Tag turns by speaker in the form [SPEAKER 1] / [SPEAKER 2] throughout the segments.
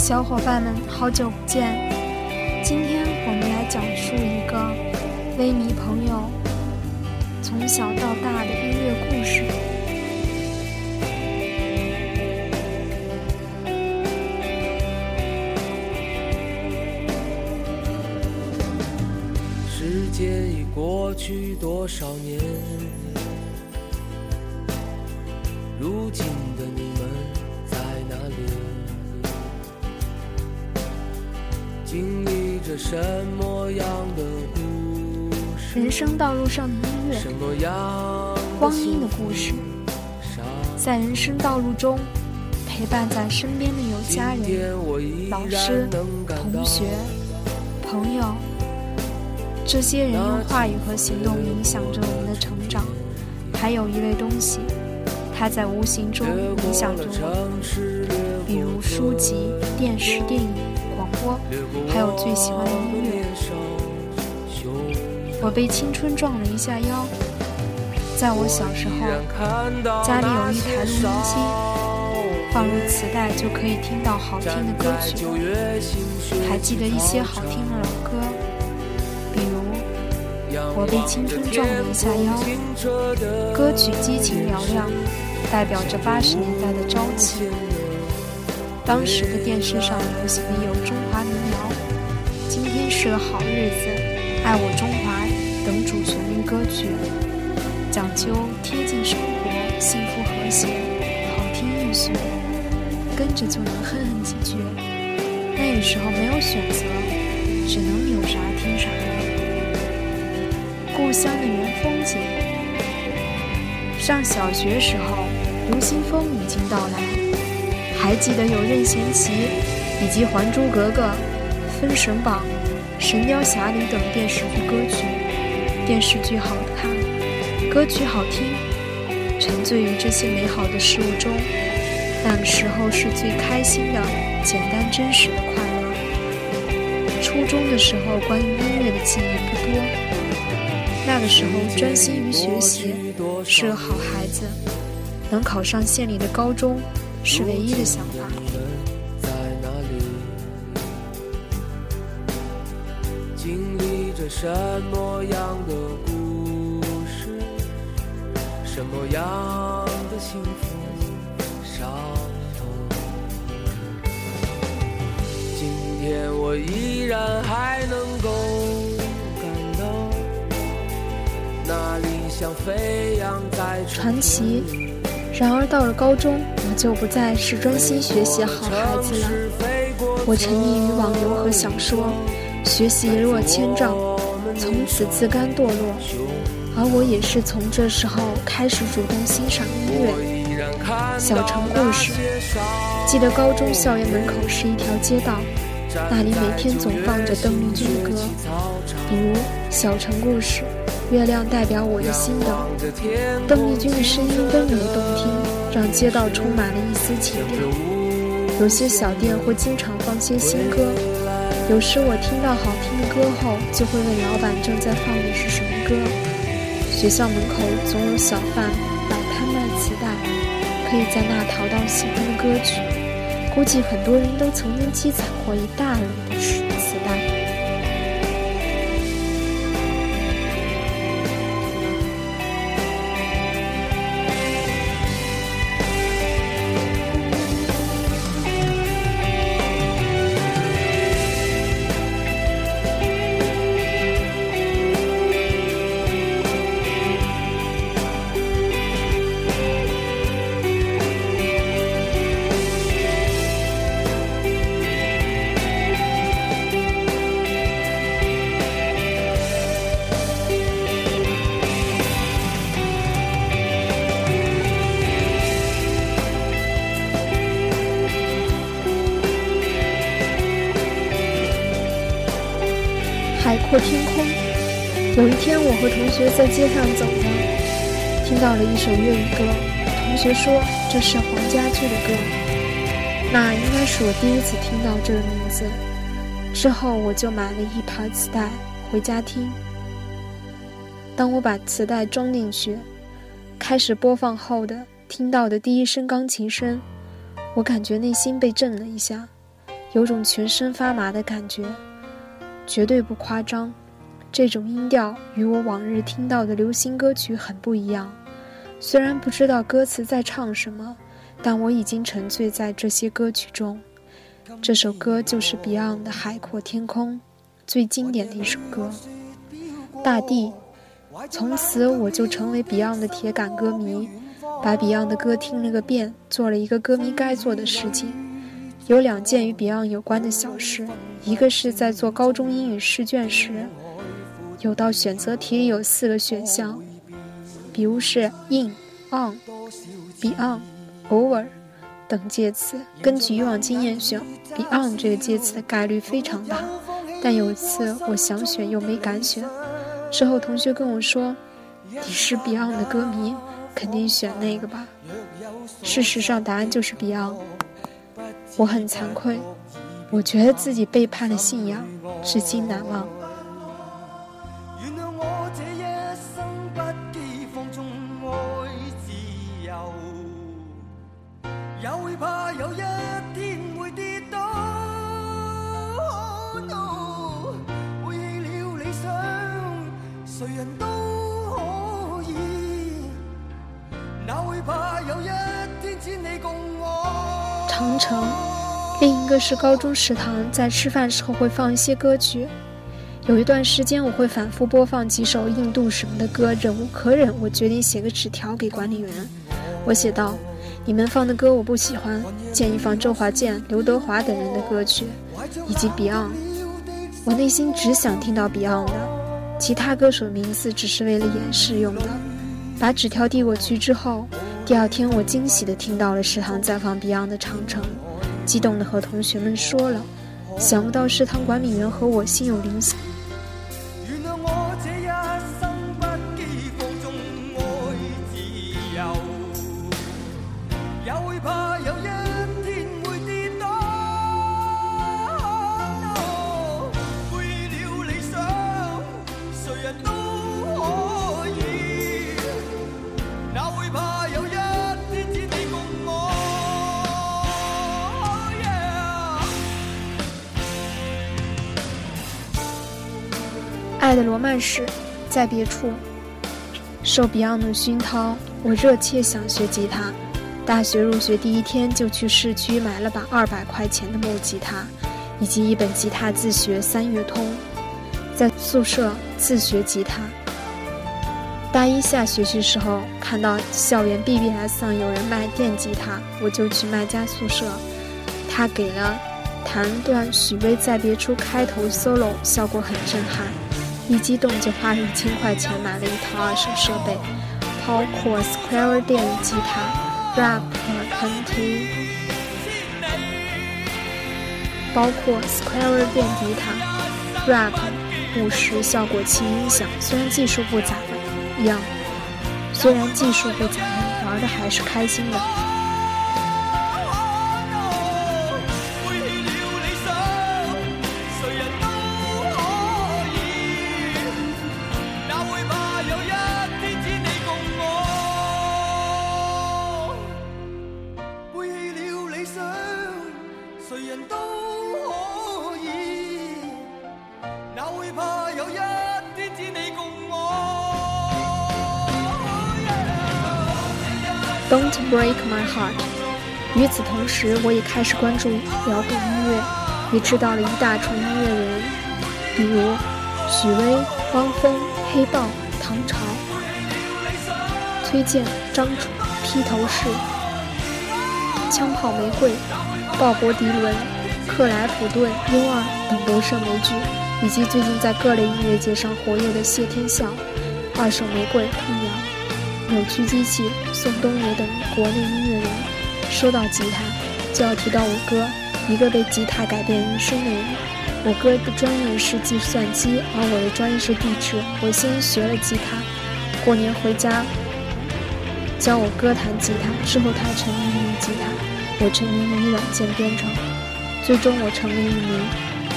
[SPEAKER 1] 小伙伴们，好久不见！今天我们来讲述一个微迷朋友从小到大的音乐故事。
[SPEAKER 2] 时间已过去多少年？如今的经历着什么样的故事？
[SPEAKER 1] 人生道路上的音乐，
[SPEAKER 2] 什么样
[SPEAKER 1] 光阴的故事，在人生道路中陪伴在身边的有家人、老师、同学、朋友，这些人用话语和行动影响着我们的成长。还有一类东西，它在无形中影响着我们，比如书籍、电视、电影。播还有最喜欢的音乐。我被青春撞了一下腰。在我小时候，家里有一台录音机，放入磁带就可以听到好听的歌曲。还记得一些好听的老歌，比如《我被青春撞了一下腰》，歌曲激情嘹亮，代表着八十年代的朝气。当时的电视上流行有中华民谣、今天是个好日子、爱我中华等主旋律歌曲，讲究贴近生活、幸福和谐、好听易学，跟着就能哼哼几句。那个时候没有选择，只能有啥听啥。故乡的原风景。上小学时候，流行风已经到来。还记得有任贤齐以及《还珠格格》《封神榜》《神雕侠侣》等电视剧歌曲，电视剧好看，歌曲好听，沉醉于这些美好的事物中，那个时候是最开心的、简单真实的快乐。初中的时候，关于音乐的记忆不多，那个时候专心于学习，是个好孩子，能考上县里的高中。是唯一的想法。
[SPEAKER 2] 在哪里？经历着什么样的故事？什么样的幸福伤痛？今天我依然还能够感到，那理想飞扬在
[SPEAKER 1] 传奇。然而到了高中。就不再是专心学习好孩子了。我沉溺于网游和小说，学习一落千丈，从此自甘堕落。而我也是从这时候开始主动欣赏音乐。小城故事，记得高中校园门口是一条街道，那里每天总放着邓丽君的歌，比如《小城故事》。月亮代表我的心等，邓丽君的声音温柔动听，让街道充满了一丝情调。有些小店会经常放些新歌，有时我听到好听的歌后，就会问老板正在放的是什么歌。学校门口总有小贩摆摊卖磁带，可以在那淘到喜欢的歌曲。估计很多人都曾经积攒过一大摞的磁带。天，我和同学在街上走着，听到了一首粤语歌。同学说这是黄家驹的歌，那应该是我第一次听到这个名字。之后，我就买了一盘磁带回家听。当我把磁带装进去，开始播放后的听到的第一声钢琴声，我感觉内心被震了一下。有种全身发麻的感觉，绝对不夸张。这种音调与我往日听到的流行歌曲很不一样。虽然不知道歌词在唱什么，但我已经沉醉在这些歌曲中。这首歌就是 Beyond 的《海阔天空》，最经典的一首歌。大地，从此我就成为 Beyond 的铁杆歌迷，把 Beyond 的歌听了个遍，做了一个歌迷该做的事情。有两件与 Beyond 有关的小事，一个是在做高中英语试卷时，有道选择题里有四个选项，比如是 in、on、beyond、over 等介词，根据以往经验选 beyond 这个介词的概率非常大。但有一次我想选又没敢选，之后同学跟我说：“你是 Beyond 的歌迷，肯定选那个吧。”事实上答案就是 Beyond。我很惭愧，我觉得自己背叛了信仰，至今难忘。怕有一天会跌倒。背弃了理想，谁人都可以，哪会怕有一天只你共我？长城。另一个是高中食堂在吃饭时候会放一些歌曲，有一段时间我会反复播放几首印度什么的歌，忍无可忍，我决定写个纸条给管理员。我写道：“你们放的歌我不喜欢，建议放周华健、刘德华等人的歌曲，以及 Beyond。”我内心只想听到 Beyond 的，其他歌手名字只是为了掩饰用的。把纸条递过去之后，第二天我惊喜地听到了食堂在放 Beyond 的《长城》。激动地和同学们说了，想不到食堂管理员和我心有灵犀。爱的罗曼史，在别处。受 Beyond 的熏陶，我热切想学吉他。大学入学第一天就去市区买了把二百块钱的木吉他，以及一本吉他自学三月通，在宿舍自学吉他。大一下学期时候，看到校园 BBS 上有人卖电吉他，我就去卖家宿舍，他给了弹段许巍在别处开头 solo，效果很震撼。一激动就花了一千块钱买了一套二手设备，包括 Square 电吉他、Rap 20，包括 Square 电吉他、Rap 五十效果器音响。虽然技术不咋样，虽然技术不咋样，玩的还是开心的。Don't break my heart。与此同时，我也开始关注摇滚音乐，也知道了一大串音乐人，比如许巍、汪峰、黑豹、唐朝。推荐张楚、披头士、枪炮玫瑰、鲍勃迪伦、克莱普顿、U 二等都胜美剧，以及最近在各类音乐节上活跃的谢天笑、二手玫瑰、童谣。扭曲机器、宋冬野等国内音乐人。说到吉他，就要提到我哥，一个被吉他改变人生的人。我哥的专业是计算机，而我的专业是地质。我先学了吉他，过年回家教我哥弹吉他，之后他沉迷于吉他，我沉迷于软件编程，最终我成为一名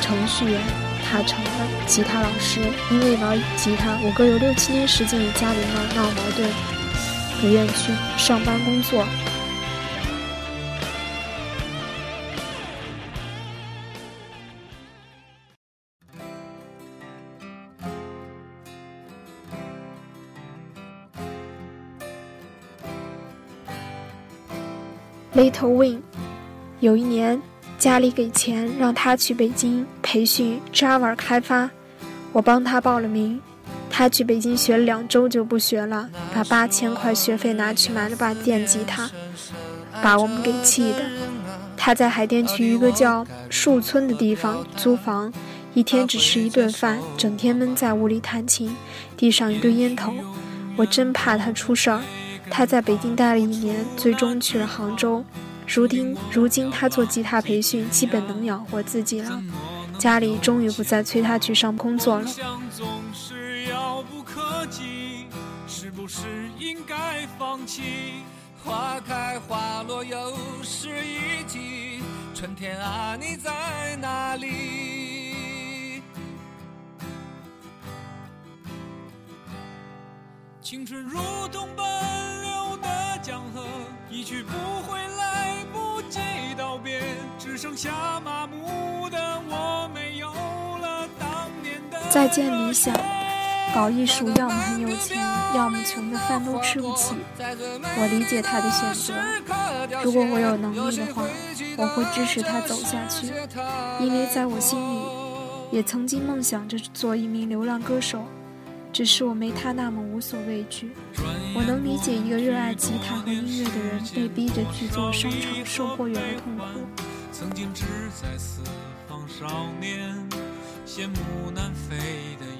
[SPEAKER 1] 程序员，他成了吉他老师。因为玩吉他，我哥有六七年时间与家里闹闹矛盾。不愿去上班工作。Little Win，有一年家里给钱让他去北京培训 Java 开发，我帮他报了名。他去北京学了两周就不学了，把八千块学费拿去买了把电吉他，把我们给气的。他在海淀区一个叫树村的地方租房，一天只吃一顿饭，整天闷在屋里弹琴，地上一堆烟头。我真怕他出事儿。他在北京待了一年，最终去了杭州。如今，如今他做吉他培训，基本能养活自己了。家里终于不再催他去上工作了。是应该放弃？花开花落又是一季，春天啊，你在哪里？青春如同奔流的江河，一去不回，来不及道别，只剩下麻木的我，没有了当年的再见理想。搞艺术，要么很有钱，要么穷的饭都吃不起。我理解他的选择。如果我有能力的话，我会支持他走下去。因为在我心里，也曾经梦想着做一名流浪歌手，只是我没他那么无所畏惧。我能理解一个热爱吉他和音乐的人被逼着去做商场售货员的痛苦。曾经志在四方少年，羡慕南飞的。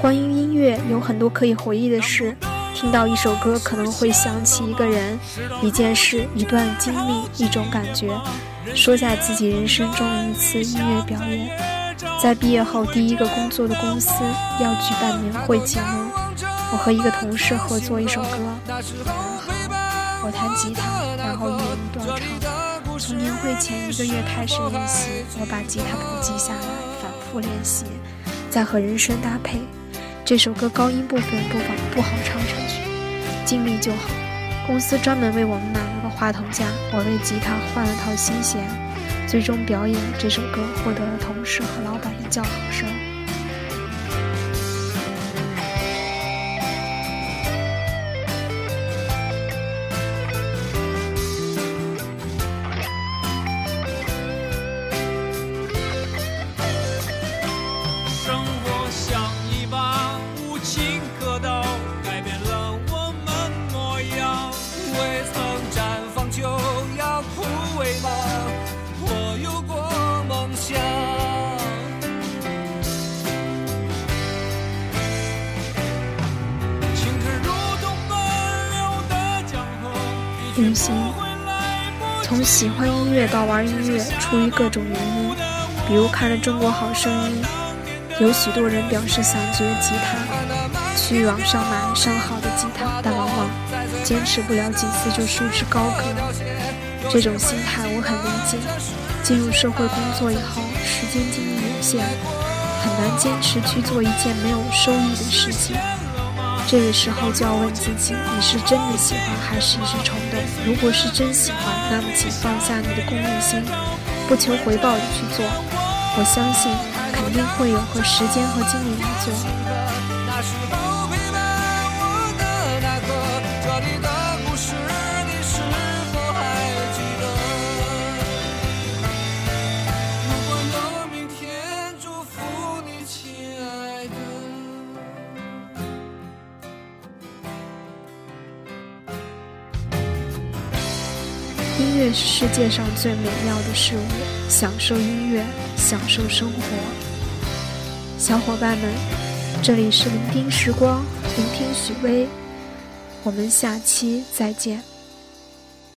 [SPEAKER 1] 关于音乐，有很多可以回忆的事。听到一首歌，可能会想起一个人、一件事、一段经历、一种感觉。说下自己人生中的一次音乐表演。在毕业后第一个工作的公司要举办年会节目，我和一个同事合作一首歌。我弹吉他，然后一人一段唱。从年会前一个月开始练习，我把吉他谱记下来，反复练习，再和人声搭配。这首歌高音部分不好不好唱上去，尽力就好。公司专门为我们买了个话筒架，我为吉他换了套新弦。最终表演这首歌，获得了同事和老板的叫好声。旅行，从喜欢音乐到玩音乐，出于各种原因，比如看了《中国好声音》，有许多人表示想学吉他，去网上买上好的吉他，但往往坚持不了几次就束之高阁。这种心态我很理解。进入社会工作以后，时间精力有限，很难坚持去做一件没有收益的事情。这个时候就要问自己：你是真的喜欢，还是一时冲动？如果是真喜欢，那么请放下你的功利心，不求回报的去做。我相信，肯定会有和时间和精力来做。乐是世界上最美妙的事物，享受音乐，享受生活。小伙伴们，这里是聆听时光，聆听许巍，我们下期再见。